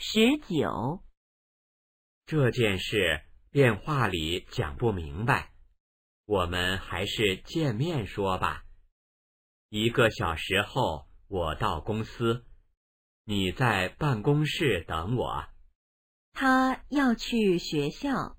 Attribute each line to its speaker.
Speaker 1: 十九。
Speaker 2: 这件事电话里讲不明白。我们还是见面说吧。一个小时后我到公司。你在办公室等我。
Speaker 1: 他要去学校。